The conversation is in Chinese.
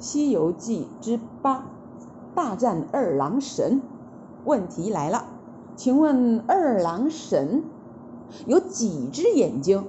西游记之八大战二郎神问题来了。请问二郎神有几只眼睛？